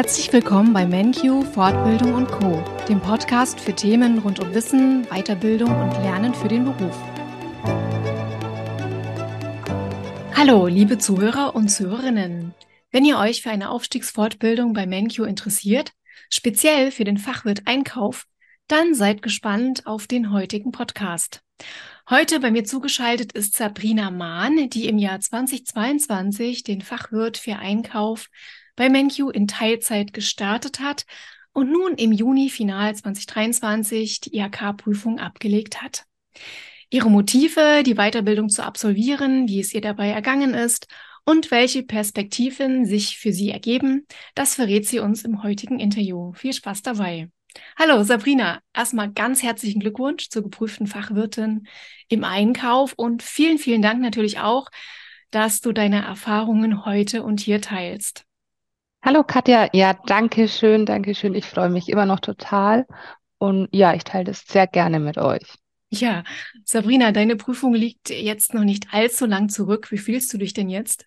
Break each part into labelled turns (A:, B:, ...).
A: Herzlich willkommen bei MenQ Fortbildung und Co, dem Podcast für Themen rund um Wissen, Weiterbildung und Lernen für den Beruf. Hallo, liebe Zuhörer und Zuhörerinnen. Wenn ihr euch für eine Aufstiegsfortbildung bei MenQ interessiert, speziell für den Fachwirt Einkauf, dann seid gespannt auf den heutigen Podcast. Heute bei mir zugeschaltet ist Sabrina Mahn, die im Jahr 2022 den Fachwirt für Einkauf bei MenQ in Teilzeit gestartet hat und nun im Juni final 2023 die IHK-Prüfung abgelegt hat. Ihre Motive, die Weiterbildung zu absolvieren, wie es ihr dabei ergangen ist und welche Perspektiven sich für sie ergeben, das verrät sie uns im heutigen Interview. Viel Spaß dabei. Hallo Sabrina, erstmal ganz herzlichen Glückwunsch zur geprüften Fachwirtin im Einkauf und vielen, vielen Dank natürlich auch, dass du deine Erfahrungen heute und hier teilst.
B: Hallo Katja, ja, danke schön, danke schön. Ich freue mich immer noch total und ja, ich teile das sehr gerne mit euch.
A: Ja, Sabrina, deine Prüfung liegt jetzt noch nicht allzu lang zurück. Wie fühlst du dich denn jetzt?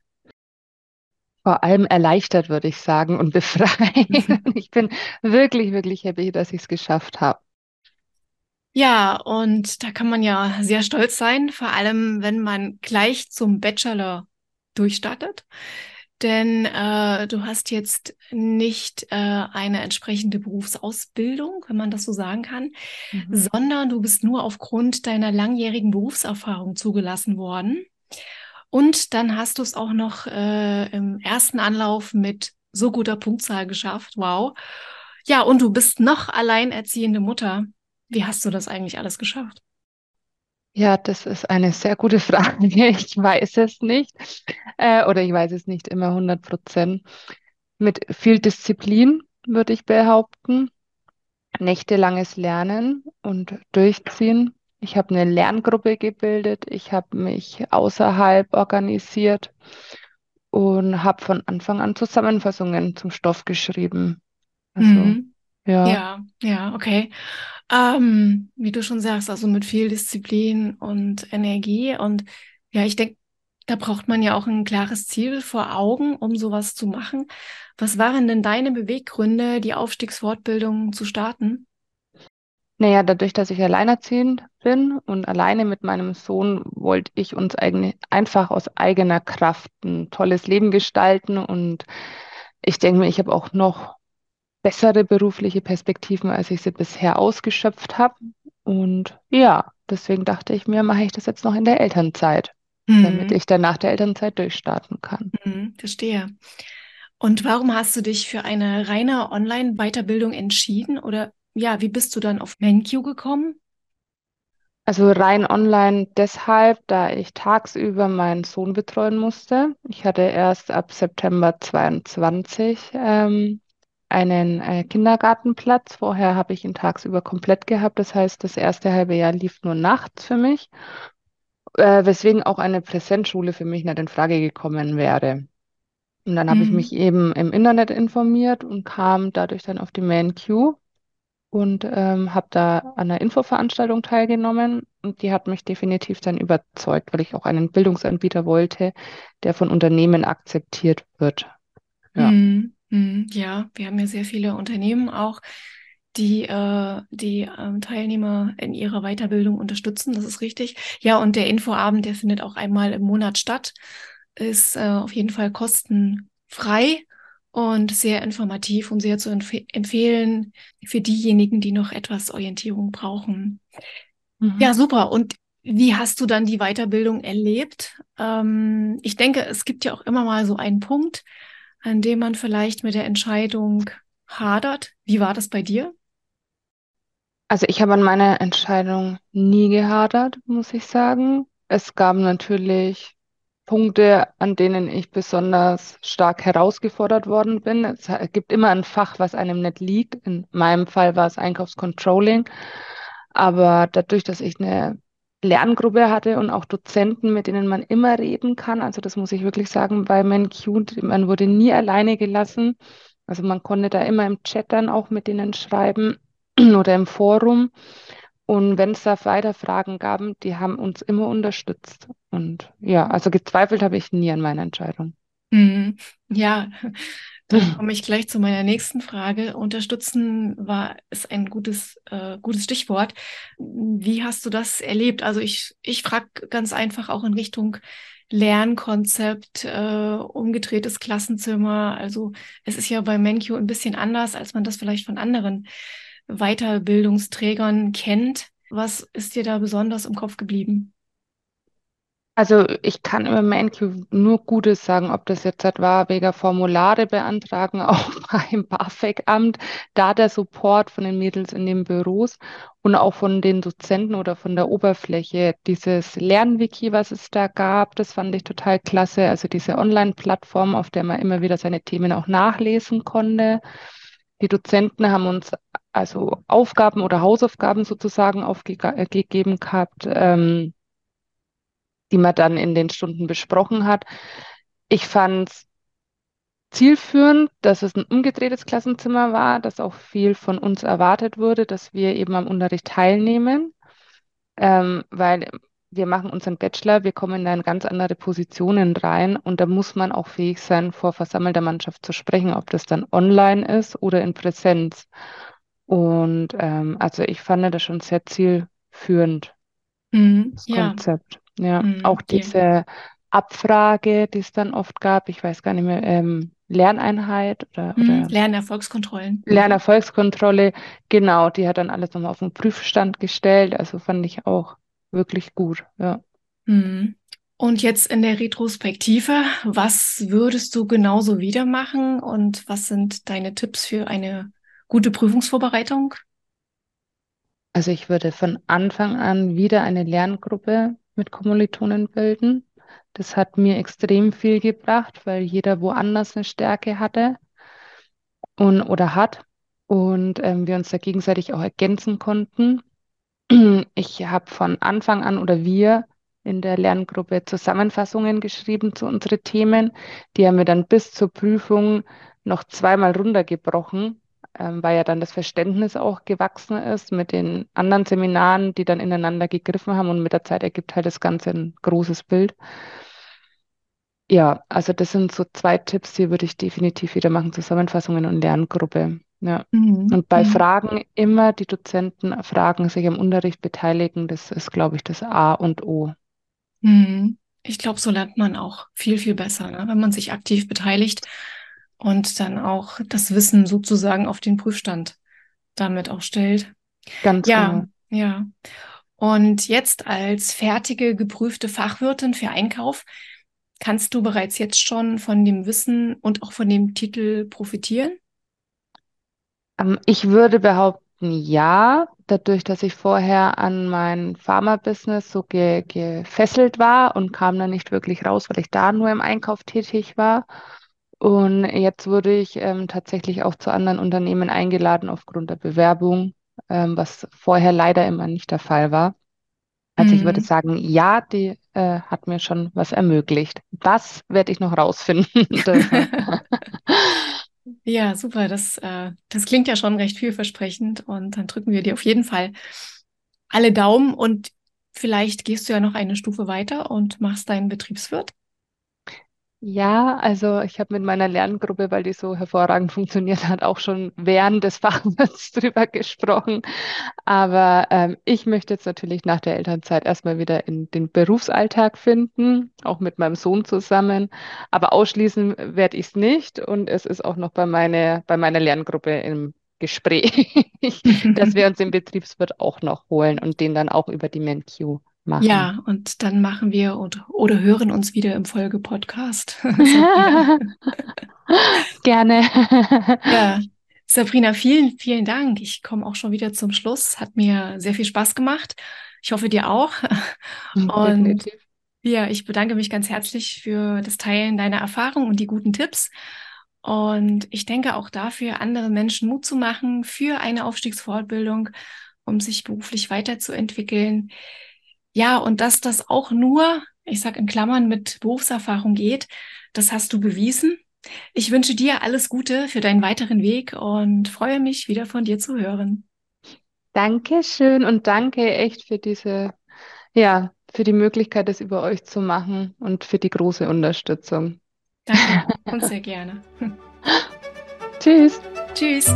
B: vor allem erleichtert, würde ich sagen, und befreit. ich bin wirklich, wirklich happy, dass ich es geschafft habe.
A: Ja, und da kann man ja sehr stolz sein, vor allem wenn man gleich zum Bachelor durchstartet. Denn äh, du hast jetzt nicht äh, eine entsprechende Berufsausbildung, wenn man das so sagen kann, mhm. sondern du bist nur aufgrund deiner langjährigen Berufserfahrung zugelassen worden. Und dann hast du es auch noch äh, im ersten Anlauf mit so guter Punktzahl geschafft. Wow. Ja, und du bist noch alleinerziehende Mutter. Wie hast du das eigentlich alles geschafft?
B: Ja, das ist eine sehr gute Frage. Ich weiß es nicht. Äh, oder ich weiß es nicht immer 100 Prozent. Mit viel Disziplin, würde ich behaupten. Nächtelanges Lernen und Durchziehen. Ich habe eine Lerngruppe gebildet, ich habe mich außerhalb organisiert und habe von Anfang an Zusammenfassungen zum Stoff geschrieben.
A: Also, mhm. ja. Ja, ja, okay. Ähm, wie du schon sagst, also mit viel Disziplin und Energie. Und ja, ich denke, da braucht man ja auch ein klares Ziel vor Augen, um sowas zu machen. Was waren denn deine Beweggründe, die Aufstiegsfortbildung zu starten?
B: Naja, dadurch, dass ich alleinerziehend bin und alleine mit meinem Sohn wollte ich uns eigentlich einfach aus eigener Kraft ein tolles Leben gestalten. Und ich denke mir, ich habe auch noch bessere berufliche Perspektiven, als ich sie bisher ausgeschöpft habe. Und ja, deswegen dachte ich mir, mache ich das jetzt noch in der Elternzeit, mhm. damit ich dann nach der Elternzeit durchstarten kann.
A: Mhm, verstehe. Und warum hast du dich für eine reine Online-Weiterbildung entschieden oder ja, wie bist du dann auf MenQ gekommen?
B: Also rein online deshalb, da ich tagsüber meinen Sohn betreuen musste. Ich hatte erst ab September 22 ähm, einen äh, Kindergartenplatz. Vorher habe ich ihn tagsüber komplett gehabt. Das heißt, das erste halbe Jahr lief nur nachts für mich, äh, weswegen auch eine Präsenzschule für mich nicht in Frage gekommen wäre. Und dann habe ich mhm. mich eben im Internet informiert und kam dadurch dann auf die MenQ und ähm, habe da an einer Infoveranstaltung teilgenommen und die hat mich definitiv dann überzeugt, weil ich auch einen Bildungsanbieter wollte, der von Unternehmen akzeptiert wird.
A: Ja, mm, ja wir haben ja sehr viele Unternehmen auch, die äh, die ähm, Teilnehmer in ihrer Weiterbildung unterstützen. Das ist richtig. Ja, und der Infoabend, der findet auch einmal im Monat statt, ist äh, auf jeden Fall kostenfrei und sehr informativ und sehr zu empf empfehlen für diejenigen, die noch etwas Orientierung brauchen. Mhm. Ja, super. Und wie hast du dann die Weiterbildung erlebt? Ähm, ich denke, es gibt ja auch immer mal so einen Punkt, an dem man vielleicht mit der Entscheidung hadert. Wie war das bei dir?
B: Also ich habe an meiner Entscheidung nie gehadert, muss ich sagen. Es gab natürlich Punkte, an denen ich besonders stark herausgefordert worden bin. Es gibt immer ein Fach, was einem nicht liegt. In meinem Fall war es Einkaufscontrolling. Aber dadurch, dass ich eine Lerngruppe hatte und auch Dozenten, mit denen man immer reden kann, also das muss ich wirklich sagen, bei MenQ, man wurde nie alleine gelassen. Also man konnte da immer im Chat dann auch mit denen schreiben oder im Forum. Und wenn es da weiter Fragen gab, die haben uns immer unterstützt. Und ja, also gezweifelt habe ich nie an meiner Entscheidung.
A: Mhm. Ja, Dann komme ich gleich zu meiner nächsten Frage. Unterstützen war ist ein gutes, äh, gutes Stichwort. Wie hast du das erlebt? Also ich, ich frage ganz einfach auch in Richtung Lernkonzept, äh, umgedrehtes Klassenzimmer. Also es ist ja bei MenQ ein bisschen anders, als man das vielleicht von anderen Weiterbildungsträgern kennt. Was ist dir da besonders im Kopf geblieben?
B: Also ich kann über MenQ nur Gutes sagen, ob das jetzt halt war, wegen Formulare beantragen, auch beim BAföG-Amt, da der Support von den Mädels in den Büros und auch von den Dozenten oder von der Oberfläche. Dieses Lernwiki, was es da gab, das fand ich total klasse. Also diese Online-Plattform, auf der man immer wieder seine Themen auch nachlesen konnte. Die Dozenten haben uns also Aufgaben oder Hausaufgaben sozusagen aufgegeben gehabt. Ähm, die man dann in den Stunden besprochen hat. Ich fand es zielführend, dass es ein umgedrehtes Klassenzimmer war, dass auch viel von uns erwartet wurde, dass wir eben am Unterricht teilnehmen, ähm, weil wir machen unseren Bachelor, wir kommen in ganz andere Positionen rein und da muss man auch fähig sein, vor versammelter Mannschaft zu sprechen, ob das dann online ist oder in Präsenz. Und ähm, also ich fand das schon sehr zielführend,
A: mhm,
B: das
A: ja.
B: Konzept. Ja,
A: Mhm,
B: auch diese Abfrage, die es dann oft gab, ich weiß gar nicht mehr, ähm, Lerneinheit oder,
A: Mhm,
B: oder
A: Lernerfolgskontrollen. Mhm.
B: Lernerfolgskontrolle, genau, die hat dann alles nochmal auf den Prüfstand gestellt, also fand ich auch wirklich gut, ja.
A: Mhm. Und jetzt in der Retrospektive, was würdest du genauso wieder machen und was sind deine Tipps für eine gute Prüfungsvorbereitung?
B: Also ich würde von Anfang an wieder eine Lerngruppe mit Kommilitonen bilden. Das hat mir extrem viel gebracht, weil jeder woanders eine Stärke hatte und oder hat und ähm, wir uns da gegenseitig auch ergänzen konnten. Ich habe von Anfang an oder wir in der Lerngruppe Zusammenfassungen geschrieben zu unseren Themen. Die haben wir dann bis zur Prüfung noch zweimal runtergebrochen, ähm, weil ja dann das Verständnis auch gewachsen ist mit den anderen Seminaren, die dann ineinander gegriffen haben und mit der Zeit ergibt halt das Ganze ein großes Bild. Ja, also das sind so zwei Tipps, die würde ich definitiv wieder machen, Zusammenfassungen und Lerngruppe. Ja.
A: Mhm.
B: Und bei
A: Mhm.
B: Fragen immer die Dozenten fragen, sich am Unterricht beteiligen, das ist, glaube ich, das A und O.
A: Mhm. Ich glaube, so lernt man auch viel, viel besser, ne? Wenn man sich aktiv beteiligt und dann auch das Wissen sozusagen auf den Prüfstand damit auch stellt.
B: Ganz
A: Ja,
B: genau.
A: ja. Und jetzt als fertige, geprüfte Fachwirtin für Einkauf, kannst du bereits jetzt schon von dem Wissen und auch von dem Titel profitieren?
B: Ähm, ich würde behaupten, ja, dadurch, dass ich vorher an mein Pharma-Business so ge gefesselt war und kam dann nicht wirklich raus, weil ich da nur im Einkauf tätig war. Und jetzt wurde ich ähm, tatsächlich auch zu anderen Unternehmen eingeladen aufgrund der Bewerbung, ähm, was vorher leider immer nicht der Fall war. Also ich würde
A: Mhm.
B: sagen, ja, die äh, hat mir schon was ermöglicht. Das werde ich noch rausfinden.
A: Ja, super. Das, äh, das klingt ja schon recht vielversprechend und dann drücken wir dir auf jeden Fall alle Daumen und vielleicht gehst du ja noch eine Stufe weiter und machst deinen Betriebswirt.
B: Ja, also ich habe mit meiner Lerngruppe, weil die so hervorragend funktioniert hat, auch schon während des Fachwirts drüber gesprochen. Aber ähm, ich möchte jetzt natürlich nach der Elternzeit erstmal wieder in den Berufsalltag finden, auch mit meinem Sohn zusammen. Aber ausschließen werde ich es nicht. Und es ist auch noch bei meiner, bei meiner Lerngruppe im Gespräch, dass wir uns den Betriebswirt auch noch holen und den dann auch über die MenQ machen.
A: Ja, und dann machen wir und, oder hören uns wieder im Folgepodcast.
B: Gerne.
A: Ja, Sabrina, vielen, vielen Dank. Ich komme auch schon wieder zum Schluss. Hat mir sehr viel Spaß gemacht. Ich hoffe, dir auch. Und
B: Definitiv.
A: ja, ich bedanke mich ganz herzlich für das Teilen deiner Erfahrung und die guten Tipps. Und ich denke auch dafür, anderen Menschen Mut zu machen für eine Aufstiegsfortbildung, um sich beruflich weiterzuentwickeln. Ja, und dass das auch nur, ich sag in Klammern, mit Berufserfahrung geht, das hast du bewiesen. Ich wünsche dir alles Gute für deinen weiteren Weg und freue mich, wieder von dir zu hören.
B: Dankeschön und danke echt für diese, ja, für die Möglichkeit, das über euch zu machen und für die große Unterstützung.
A: Danke und sehr gerne.
B: Tschüss.
A: Tschüss.